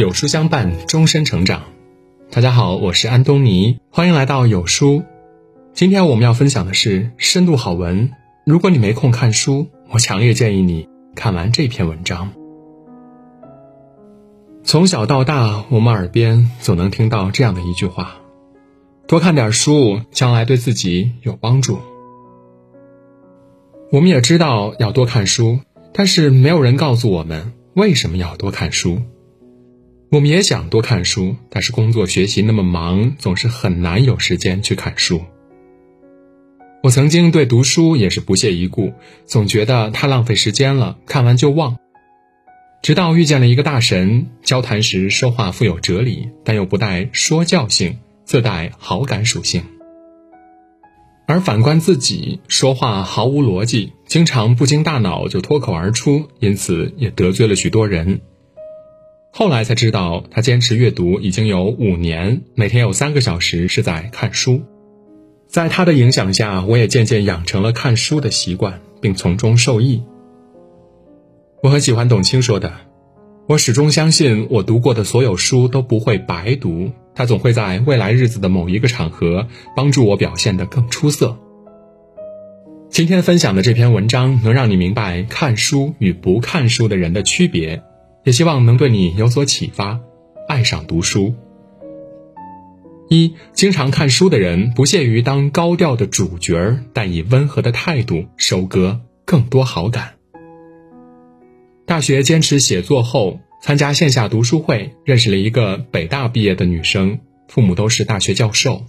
有书相伴，终身成长。大家好，我是安东尼，欢迎来到有书。今天我们要分享的是深度好文。如果你没空看书，我强烈建议你看完这篇文章。从小到大，我们耳边总能听到这样的一句话：多看点书，将来对自己有帮助。我们也知道要多看书，但是没有人告诉我们为什么要多看书。我们也想多看书，但是工作学习那么忙，总是很难有时间去看书。我曾经对读书也是不屑一顾，总觉得太浪费时间了，看完就忘。直到遇见了一个大神，交谈时说话富有哲理，但又不带说教性，自带好感属性。而反观自己，说话毫无逻辑，经常不经大脑就脱口而出，因此也得罪了许多人。后来才知道，他坚持阅读已经有五年，每天有三个小时是在看书。在他的影响下，我也渐渐养成了看书的习惯，并从中受益。我很喜欢董卿说的：“我始终相信，我读过的所有书都不会白读。”他总会在未来日子的某一个场合帮助我表现得更出色。今天分享的这篇文章能让你明白看书与不看书的人的区别，也希望能对你有所启发，爱上读书。一经常看书的人不屑于当高调的主角，但以温和的态度收割更多好感。大学坚持写作后。参加线下读书会，认识了一个北大毕业的女生，父母都是大学教授。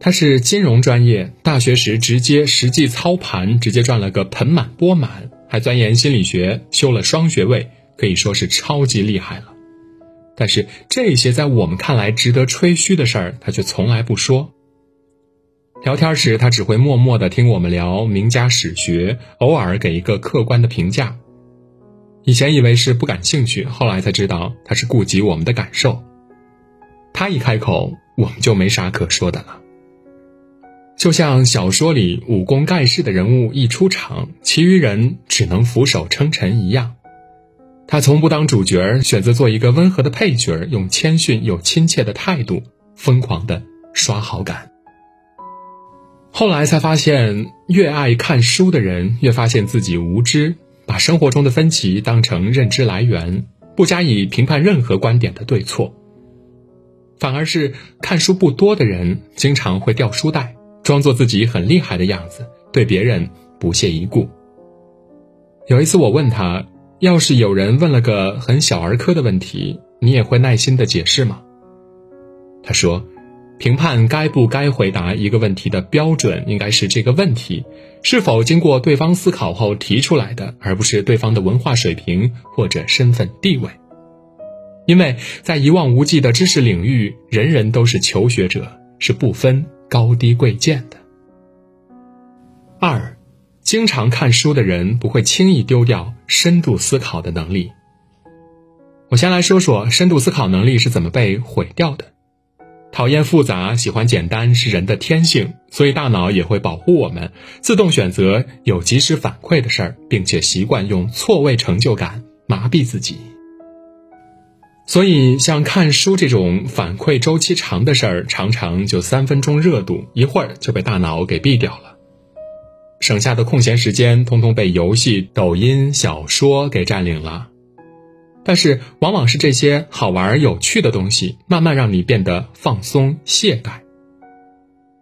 她是金融专业，大学时直接实际操盘，直接赚了个盆满钵满，还钻研心理学，修了双学位，可以说是超级厉害了。但是这些在我们看来值得吹嘘的事儿，他却从来不说。聊天时，他只会默默地听我们聊名家史学，偶尔给一个客观的评价。以前以为是不感兴趣，后来才知道他是顾及我们的感受。他一开口，我们就没啥可说的了。就像小说里武功盖世的人物一出场，其余人只能俯首称臣一样。他从不当主角，选择做一个温和的配角，用谦逊又亲切的态度，疯狂的刷好感。后来才发现，越爱看书的人，越发现自己无知。把生活中的分歧当成认知来源，不加以评判任何观点的对错，反而是看书不多的人经常会掉书袋，装作自己很厉害的样子，对别人不屑一顾。有一次我问他，要是有人问了个很小儿科的问题，你也会耐心的解释吗？他说。评判该不该回答一个问题的标准，应该是这个问题是否经过对方思考后提出来的，而不是对方的文化水平或者身份地位。因为在一望无际的知识领域，人人都是求学者，是不分高低贵贱的。二，经常看书的人不会轻易丢掉深度思考的能力。我先来说说深度思考能力是怎么被毁掉的。讨厌复杂，喜欢简单是人的天性，所以大脑也会保护我们，自动选择有及时反馈的事儿，并且习惯用错位成就感麻痹自己。所以，像看书这种反馈周期长的事儿，常常就三分钟热度，一会儿就被大脑给毙掉了，省下的空闲时间，通通被游戏、抖音、小说给占领了。但是，往往是这些好玩有趣的东西，慢慢让你变得放松懈怠。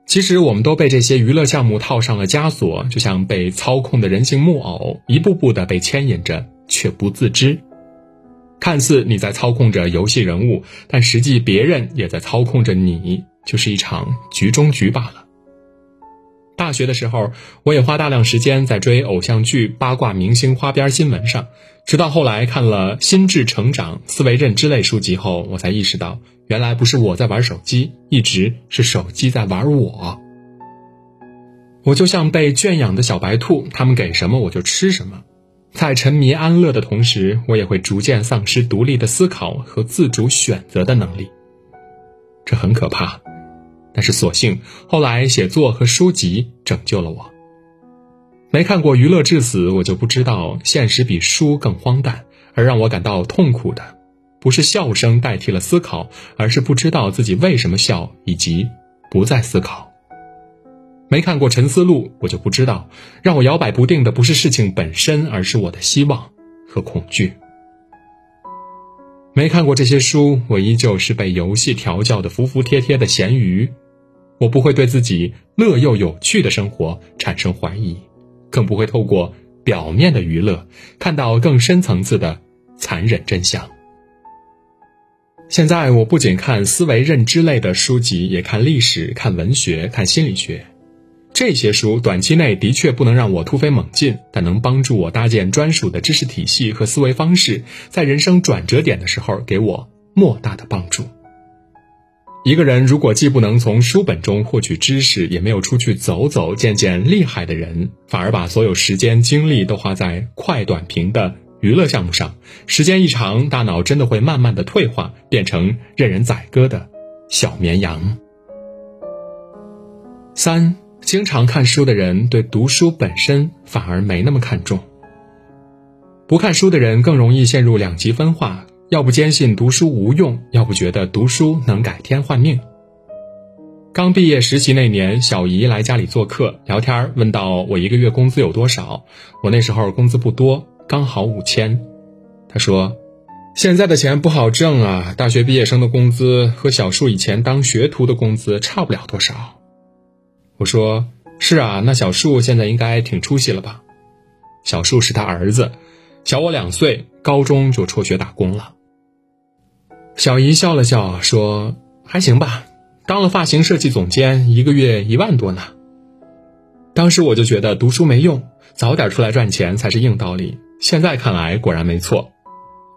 其实，我们都被这些娱乐项目套上了枷锁，就像被操控的人形木偶，一步步的被牵引着，却不自知。看似你在操控着游戏人物，但实际别人也在操控着你，就是一场局中局罢了。大学的时候，我也花大量时间在追偶像剧、八卦明星花边新闻上。直到后来看了心智成长、思维认知类书籍后，我才意识到，原来不是我在玩手机，一直是手机在玩我。我就像被圈养的小白兔，他们给什么我就吃什么。在沉迷安乐的同时，我也会逐渐丧失独立的思考和自主选择的能力。这很可怕。但是，所幸后来写作和书籍拯救了我。没看过《娱乐至死》，我就不知道现实比书更荒诞。而让我感到痛苦的，不是笑声代替了思考，而是不知道自己为什么笑，以及不再思考。没看过《沉思录》，我就不知道，让我摇摆不定的不是事情本身，而是我的希望和恐惧。没看过这些书，我依旧是被游戏调教的服服帖帖的咸鱼。我不会对自己乐又有趣的生活产生怀疑，更不会透过表面的娱乐看到更深层次的残忍真相。现在我不仅看思维认知类的书籍，也看历史、看文学、看心理学。这些书短期内的确不能让我突飞猛进，但能帮助我搭建专属的知识体系和思维方式，在人生转折点的时候给我莫大的帮助。一个人如果既不能从书本中获取知识，也没有出去走走见见厉害的人，反而把所有时间精力都花在快短平的娱乐项目上，时间一长，大脑真的会慢慢的退化，变成任人宰割的小绵羊。三。经常看书的人对读书本身反而没那么看重。不看书的人更容易陷入两极分化，要不坚信读书无用，要不觉得读书能改天换命。刚毕业实习那年，小姨来家里做客，聊天问到我一个月工资有多少，我那时候工资不多，刚好五千。她说：“现在的钱不好挣啊，大学毕业生的工资和小树以前当学徒的工资差不了多少。”我说是啊，那小树现在应该挺出息了吧？小树是他儿子，小我两岁，高中就辍学打工了。小姨笑了笑说：“还行吧，当了发型设计总监，一个月一万多呢。”当时我就觉得读书没用，早点出来赚钱才是硬道理。现在看来果然没错，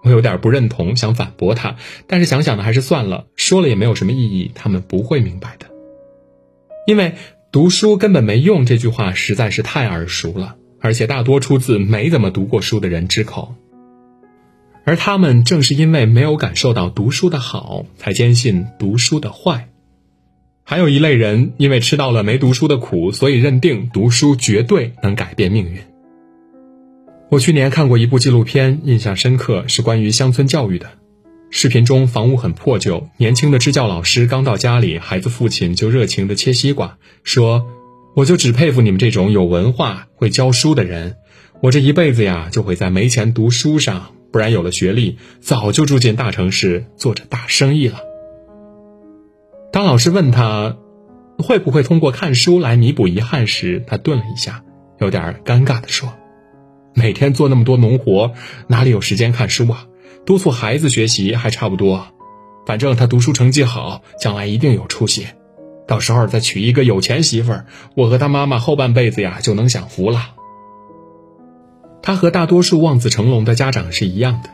我有点不认同，想反驳他，但是想想呢，还是算了，说了也没有什么意义，他们不会明白的，因为。读书根本没用，这句话实在是太耳熟了，而且大多出自没怎么读过书的人之口。而他们正是因为没有感受到读书的好，才坚信读书的坏。还有一类人，因为吃到了没读书的苦，所以认定读书绝对能改变命运。我去年看过一部纪录片，印象深刻，是关于乡村教育的。视频中房屋很破旧，年轻的支教老师刚到家里，孩子父亲就热情地切西瓜，说：“我就只佩服你们这种有文化、会教书的人，我这一辈子呀就会在没钱读书上，不然有了学历，早就住进大城市做着大生意了。”当老师问他会不会通过看书来弥补遗憾时，他顿了一下，有点尴尬地说：“每天做那么多农活，哪里有时间看书啊？”督促孩子学习还差不多，反正他读书成绩好，将来一定有出息。到时候再娶一个有钱媳妇儿，我和他妈妈后半辈子呀就能享福了。他和大多数望子成龙的家长是一样的，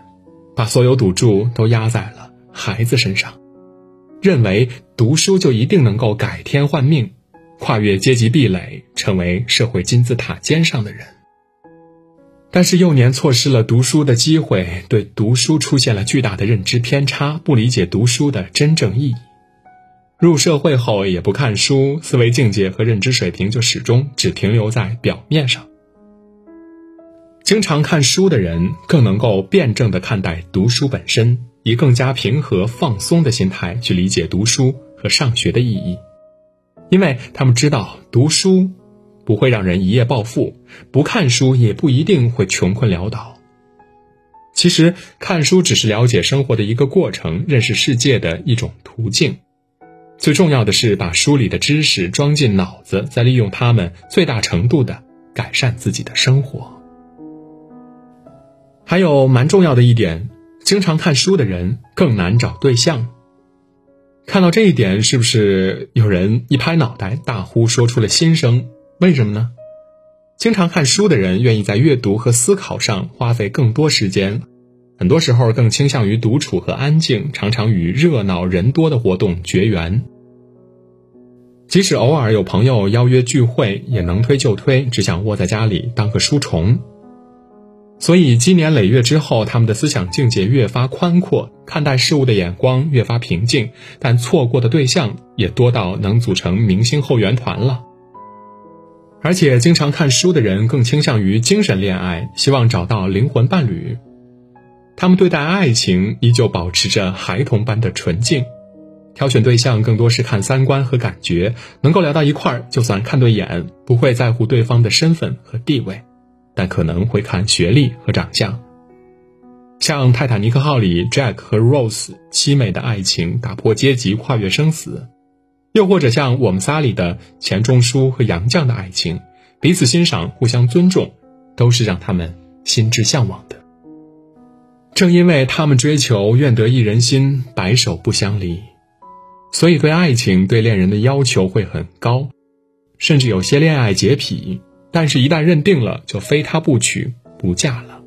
把所有赌注都压在了孩子身上，认为读书就一定能够改天换命，跨越阶级壁垒，成为社会金字塔尖上的人。但是幼年错失了读书的机会，对读书出现了巨大的认知偏差，不理解读书的真正意义。入社会后也不看书，思维境界和认知水平就始终只停留在表面上。经常看书的人更能够辩证地看待读书本身，以更加平和放松的心态去理解读书和上学的意义，因为他们知道读书。不会让人一夜暴富，不看书也不一定会穷困潦倒。其实看书只是了解生活的一个过程，认识世界的一种途径。最重要的是把书里的知识装进脑子，再利用它们最大程度的改善自己的生活。还有蛮重要的一点，经常看书的人更难找对象。看到这一点，是不是有人一拍脑袋，大呼说出了心声？为什么呢？经常看书的人愿意在阅读和思考上花费更多时间，很多时候更倾向于独处和安静，常常与热闹人多的活动绝缘。即使偶尔有朋友邀约聚会，也能推就推，只想窝在家里当个书虫。所以积年累月之后，他们的思想境界越发宽阔，看待事物的眼光越发平静，但错过的对象也多到能组成明星后援团了。而且，经常看书的人更倾向于精神恋爱，希望找到灵魂伴侣。他们对待爱情依旧保持着孩童般的纯净，挑选对象更多是看三观和感觉，能够聊到一块儿就算看对眼，不会在乎对方的身份和地位，但可能会看学历和长相。像《泰坦尼克号》里 Jack 和 Rose 凄美的爱情，打破阶级，跨越生死；又或者像《我们仨》里的钱钟书和杨绛的爱情，彼此欣赏，互相尊重，都是让他们心之向往的。正因为他们追求愿得一人心，白首不相离，所以对爱情、对恋人的要求会很高，甚至有些恋爱洁癖，但是一旦认定了，就非他不娶不嫁了。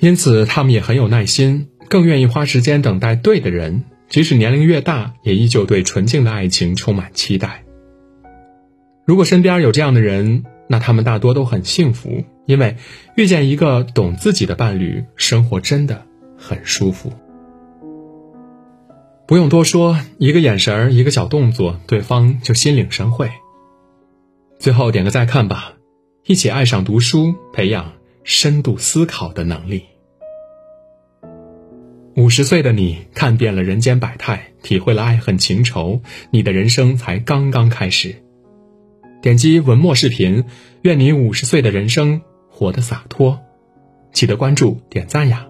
因此，他们也很有耐心，更愿意花时间等待对的人，即使年龄越大，也依旧对纯净的爱情充满期待。如果身边有这样的人，那他们大多都很幸福，因为遇见一个懂自己的伴侣，生活真的很舒服。不用多说，一个眼神，一个小动作，对方就心领神会。最后点个再看吧，一起爱上读书，培养。深度思考的能力。五十岁的你看遍了人间百态，体会了爱恨情仇，你的人生才刚刚开始。点击文末视频，愿你五十岁的人生活得洒脱。记得关注、点赞呀！